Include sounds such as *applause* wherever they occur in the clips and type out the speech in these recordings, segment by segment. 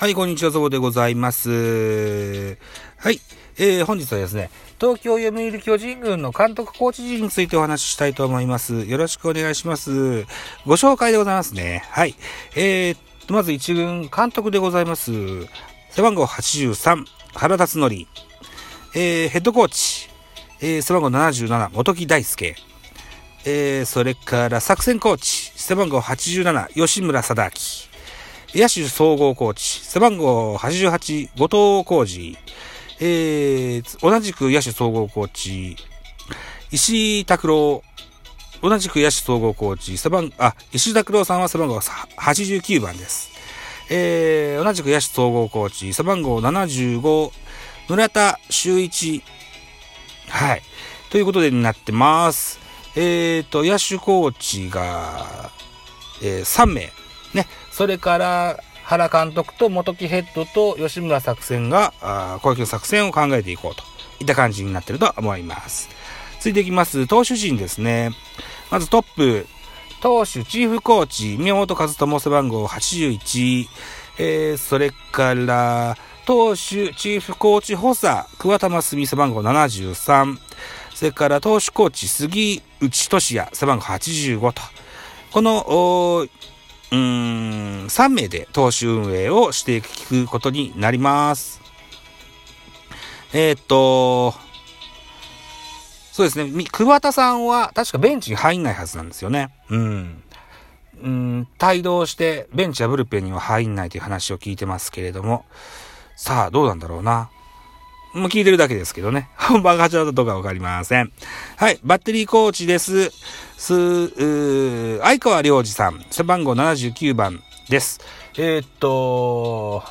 はい、こんにちは、ゾボでございます。はい、えー、本日はですね、東京読売巨人軍の監督コーチ陣についてお話ししたいと思います。よろしくお願いします。ご紹介でございますね。はい。えー、まず一軍監督でございます。背番号83、原辰則。えー、ヘッドコーチ、えー、背番号77、元木大輔。えー、それから作戦コーチ、背番号87、吉村貞明。野手総合コーチ、背番号88、後藤浩二、えー、同じく野手総合コーチ、石井拓郎、同じく野手総合コーチ、背番、あ、石井拓郎さんは背番号89番です。えー、同じく野手総合コーチ、背番号75、村田修一、はい。ということでになってます。えーと、野手コーチが、えー、3名。ね。それから原監督と元木ヘッドと吉村作戦が攻撃の作戦を考えていこうといった感じになってると思います。続いていきます。投手陣ですね。まずトップ、投手チーフコーチ、宮本和智背番号81、えー、それから、投手チーフコーチ補佐、桑田真澄背番号73、それから投手コーチ杉内俊也背番号85と、この、うーん、3名で投手運営をしていくことになります。えー、っと、そうですね、桑田さんは確かベンチに入んないはずなんですよね。うん。うん、帯同してベンチやブルペンには入んないという話を聞いてますけれども、さあどうなんだろうな。もう聞いてるだけですけどね。*laughs* 本番が始まったとかわかりません。はい。バッテリーコーチです。す、う相川良二さん。背番号79番です。えー、っと、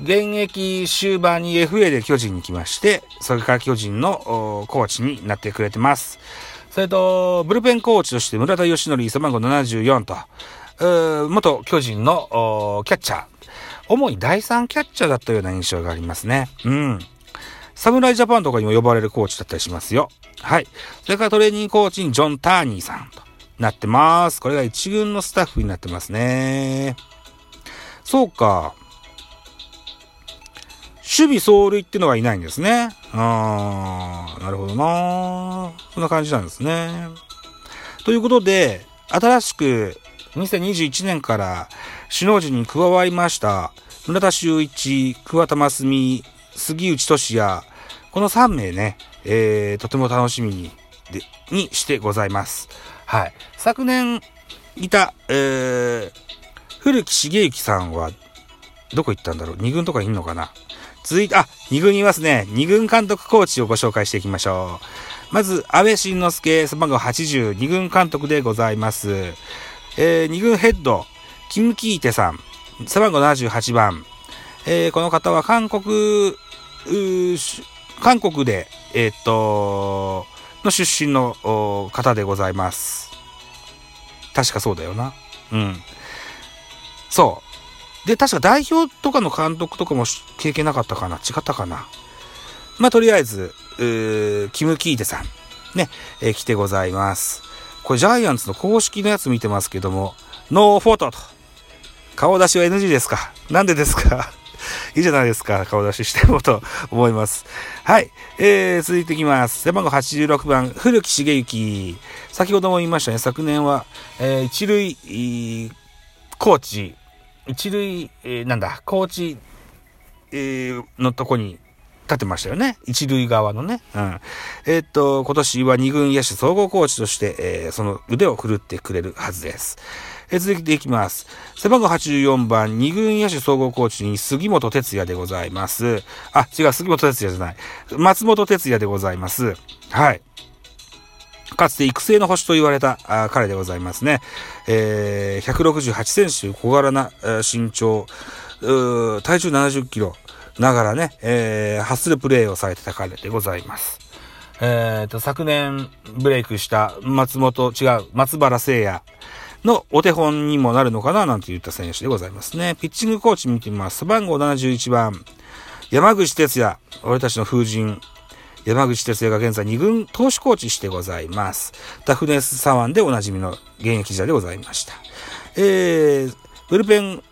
現役終盤に FA で巨人に来まして、それから巨人のコーチになってくれてます。それと、ブルペンコーチとして村田義則背番号74と、元巨人のキャッチャー。主に第3キャッチャーだったような印象がありますね。うん。侍ジャパンとかにも呼ばれるコーチだったりしますよ。はい。それからトレーニングコーチにジョン・ターニーさんとなってます。これが一軍のスタッフになってますね。そうか。守備走塁ってのはいないんですね。あー、なるほどなそんな感じなんですね。ということで、新しく2021年から首脳陣に加わりました村田修一、桑田真澄、杉内俊也、この3名ね、えー、とても楽しみに、で、にしてございます。はい。昨年いた、えー、古木茂之さんは、どこ行ったんだろう ?2 軍とかいんのかな？続いて、あ、2軍いますね。2軍監督コーチをご紹介していきましょう。まず、安倍晋之助、背番号80、2軍監督でございます。えー、2軍ヘッド、キム・キーテさん、背番号78番。えー、この方は韓国、韓国で、えー、っと、の出身の方でございます。確かそうだよな。うん。そう。で、確か代表とかの監督とかも経験なかったかな？違ったかな？まあ、とりあえず、キム・キーテさん、ね、えー、来てございます。これジャイアンツの公式のやつ見てますけども、ノーフォトと。顔出しは NG ですか？なんでですか？*laughs* いいじゃないですか。顔出ししてもと思います。はい。えー、続いていきます。背番号86番、古木茂之。先ほども言いましたね。昨年は、えー、一塁、コーチ、一塁、えー、なんだ、コーチ、えー、のとこに立ってましたよね。一塁側のね。うん。えー、っと、今年は二軍野手総合コーチとして、えー、その腕を振るってくれるはずです。続いていきます。背番号84番、二軍野手総合コーチに杉本哲也でございます。あ、違う、杉本哲也じゃない。松本哲也でございます。はい。かつて育成の星と言われたあ彼でございますね。えー、168センチ小柄な身長、体重70キロ、ながらね、えー、ハッスルプレイをされてた彼でございます。えーと、昨年ブレイクした松本、違う、松原聖也のお手本にもなるのかななんて言った選手でございますね。ピッチングコーチ見てみます。背番号71番、山口哲也、俺たちの風神、山口哲也が現在2軍投手コーチしてございます。ダフネスサワンでおなじみの現役時代でございました。えー、ブルペン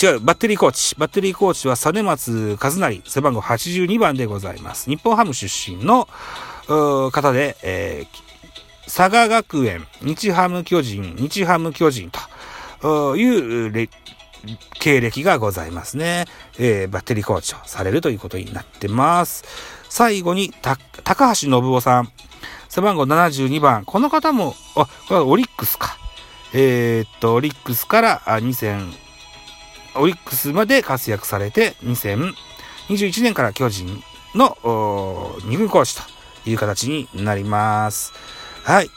違う、バッテリーコーチ。バッテリーコーチは、実松和成、背番号82番でございます。日本ハム出身の方で、えー、佐賀学園、日ハム巨人、日ハム巨人という経歴がございますね。えー、バッテリーコーチをされるということになってます。最後に、高橋信夫さん。背番号72番。この方も、あ、これはオリックスか。えー、っと、オリックスから2000、オリックスまで活躍されて、2021年から巨人の2軍コーチという形になります。はい。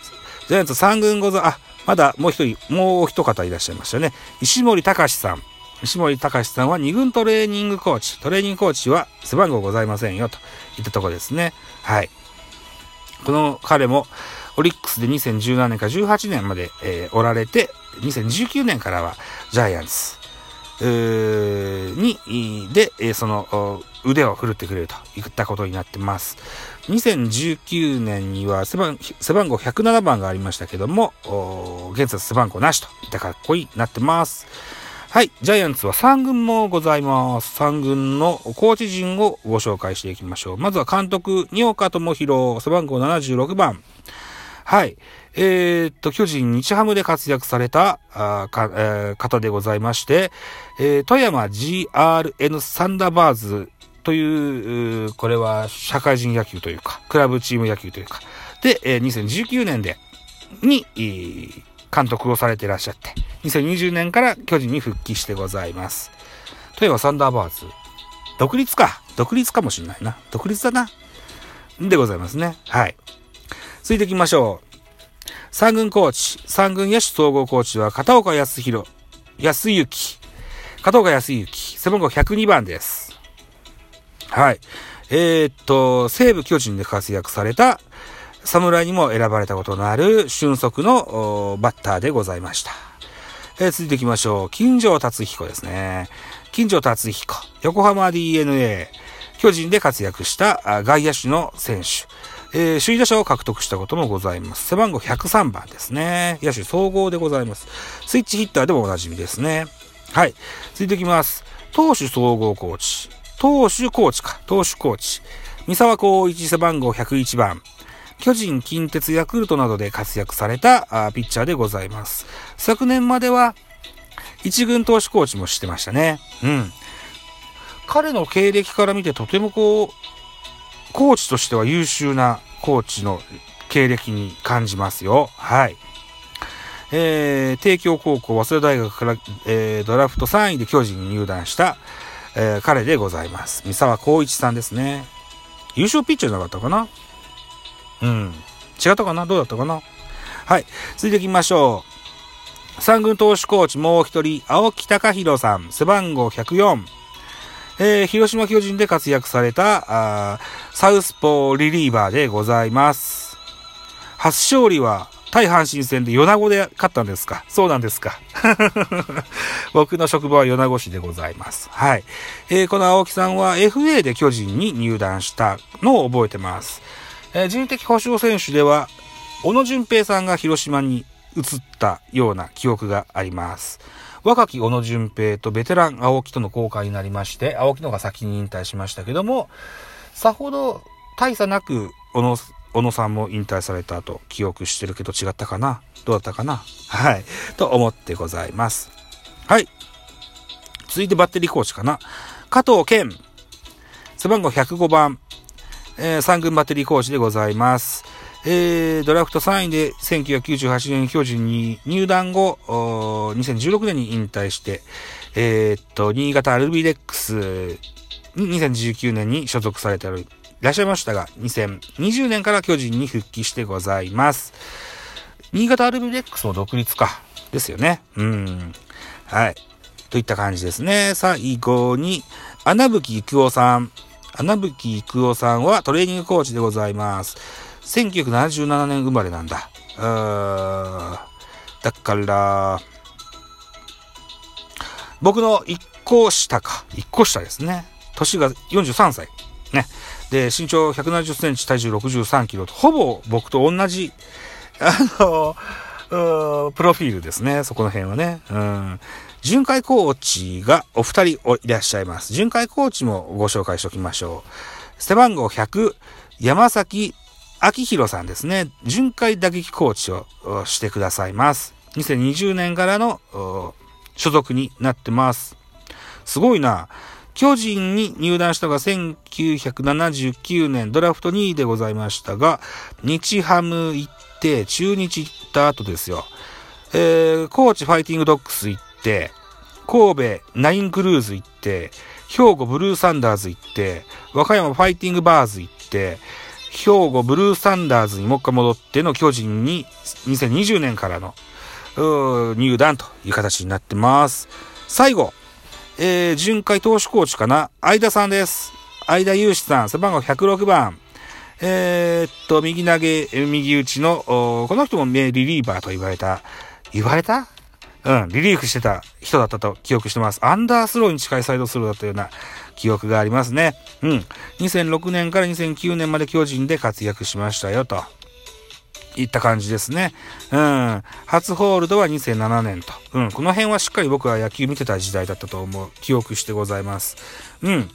ジャイアンツ3軍ござ、あ、まだもう一人、もう一方いらっしゃいましたね。石森隆さん。石森隆さんは2軍トレーニングコーチ。トレーニングコーチは背番号ございませんよ、といったところですね。はい。この彼も、オリックスで2017年から18年まで、えー、おられて、2019年からはジャイアンツに、で、その腕を振るってくれるといったことになってます。2019年には背番背番号107番がありましたけども、現在背番号なしといった格好になってます。はい。ジャイアンツは3軍もございます。3軍のコーチ陣をご紹介していきましょう。まずは監督、二岡智弘、背番号76番。はい。えー、っと、巨人日ハムで活躍されたあか、えー、方でございまして、えー、富山 GRN サンダーバーズという、これは社会人野球というか、クラブチーム野球というか、で、えー、2019年で、に、監督をされていらっしゃって、2020年から巨人に復帰してございます。富山サンダーバーズ。独立か。独立かもしんないな。独立だな。でございますね。はい。続いていきましょう。三軍コーチ、三軍野手総合コーチは片岡康弘、康之、片岡康之、背番号102番です。はい。えー、っと、西武巨人で活躍された、侍にも選ばれたことのある俊足のバッターでございました。えー、続いていきましょう。金城達彦ですね。金城達彦、横浜 DNA、巨人で活躍した外野手の選手。えー、首位打者を獲得したこともございます。背番号103番ですね。野手総合でございます。スイッチヒッターでもおなじみですね。はい。続いていきます。投手総合コーチ。投手コーチか。投手コーチ。三沢光一背番号101番。巨人、近鉄、ヤクルトなどで活躍されたピッチャーでございます。昨年までは一軍投手コーチもしてましたね。うん。彼の経歴から見てとてもこう、コーチとしては優秀なコーチの経歴に感じますよ。はい。えー、帝京高校、早稲田大学から、えー、ドラフト3位で巨人に入団した、えー、彼でございます。三沢光一さんですね。優勝ピッチャーじゃなかったかな？うん。違ったかな？どうだったかな？はい。続いていきましょう。三軍投手コーチもう一人、青木隆弘さん、背番号104。えー、広島巨人で活躍された、あサウスポーリリーバーでございます。初勝利は、対阪神戦で米子で勝ったんですか？そうなんですか *laughs* 僕の職場は米子市でございます。はい。えー、この青木さんは FA で巨人に入団したのを覚えてます。えー、人的保障選手では、小野淳平さんが広島に移ったような記憶があります。若き小野淳平とベテラン青木との交換になりまして、青木の方が先に引退しましたけども、さほど大差なく小野、小野さんも引退されたと記憶してるけど違ったかな？どうだったかな？はい。と思ってございます。はい。続いてバッテリーコーチかな？加藤健。背番号105番。えー、3軍バッテリーコーチでございます。えー、ドラフト3位で1998年巨人に入団後、2016年に引退して、えー、っと、新潟アルビレックスに2019年に所属されていらっしゃいましたが、2020年から巨人に復帰してございます。新潟アルビレックスの独立か。ですよね。うん。はい。といった感じですね。最後に、穴吹育夫さん。穴吹育夫さんはトレーニングコーチでございます。1977年生まれなんだ。だから、僕の1個下か。1個下ですね。年が43歳。ね。で、身長170センチ、体重63キロと、ほぼ僕と同じ、あの、プロフィールですね。そこの辺はね。うん。巡回コーチがお二人いらっしゃいます。巡回コーチもご紹介しておきましょう。背番号100、山崎明宏さんですね。巡回打撃コーチをしてくださいます。2020年からの所属になってます。すごいな。巨人に入団したのが1979年ドラフト2位でございましたが、日ハム行って、中日行った後ですよ。えー、高知ファイティングドッグス行って、神戸ナインクルーズ行って、兵庫ブルーサンダーズ行って、和歌山ファイティングバーズ行って、兵庫ブルーサンダーズにもう一回戻っての巨人に2020年からの入団という形になってます。最後、えー、巡回投手コーチかな？相田さんです。相田祐志さん、背番号106番。えー、っと、右投げ、右打ちの、この人もリリーバーと言われた、言われた？うん、リリーフしてた人だったと記憶してます。アンダースローに近いサイドスローだったような記憶がありますね。うん。2006年から2009年まで巨人で活躍しましたよ、と。いった感じですね。うん。初ホールドは2007年と。うん。この辺はしっかり僕は野球見てた時代だったと思う。記憶してございます。うん。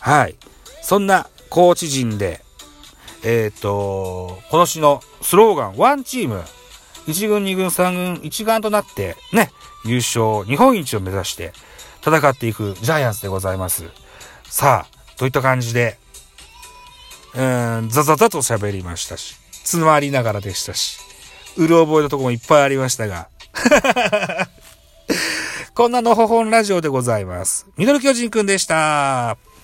はい。そんなコーチ陣で、えっ、ー、と、今年のスローガン、ワンチーム、1軍、2軍、3軍、一丸となって、ね、優勝、日本一を目指して戦っていくジャイアンツでございます。さあ、といった感じで、うん、ザザザと喋りましたし、つまりながらでしたし、うる覚えのとこもいっぱいありましたが、*laughs* こんなのほほんラジオでございます。ミドル巨人くんでした。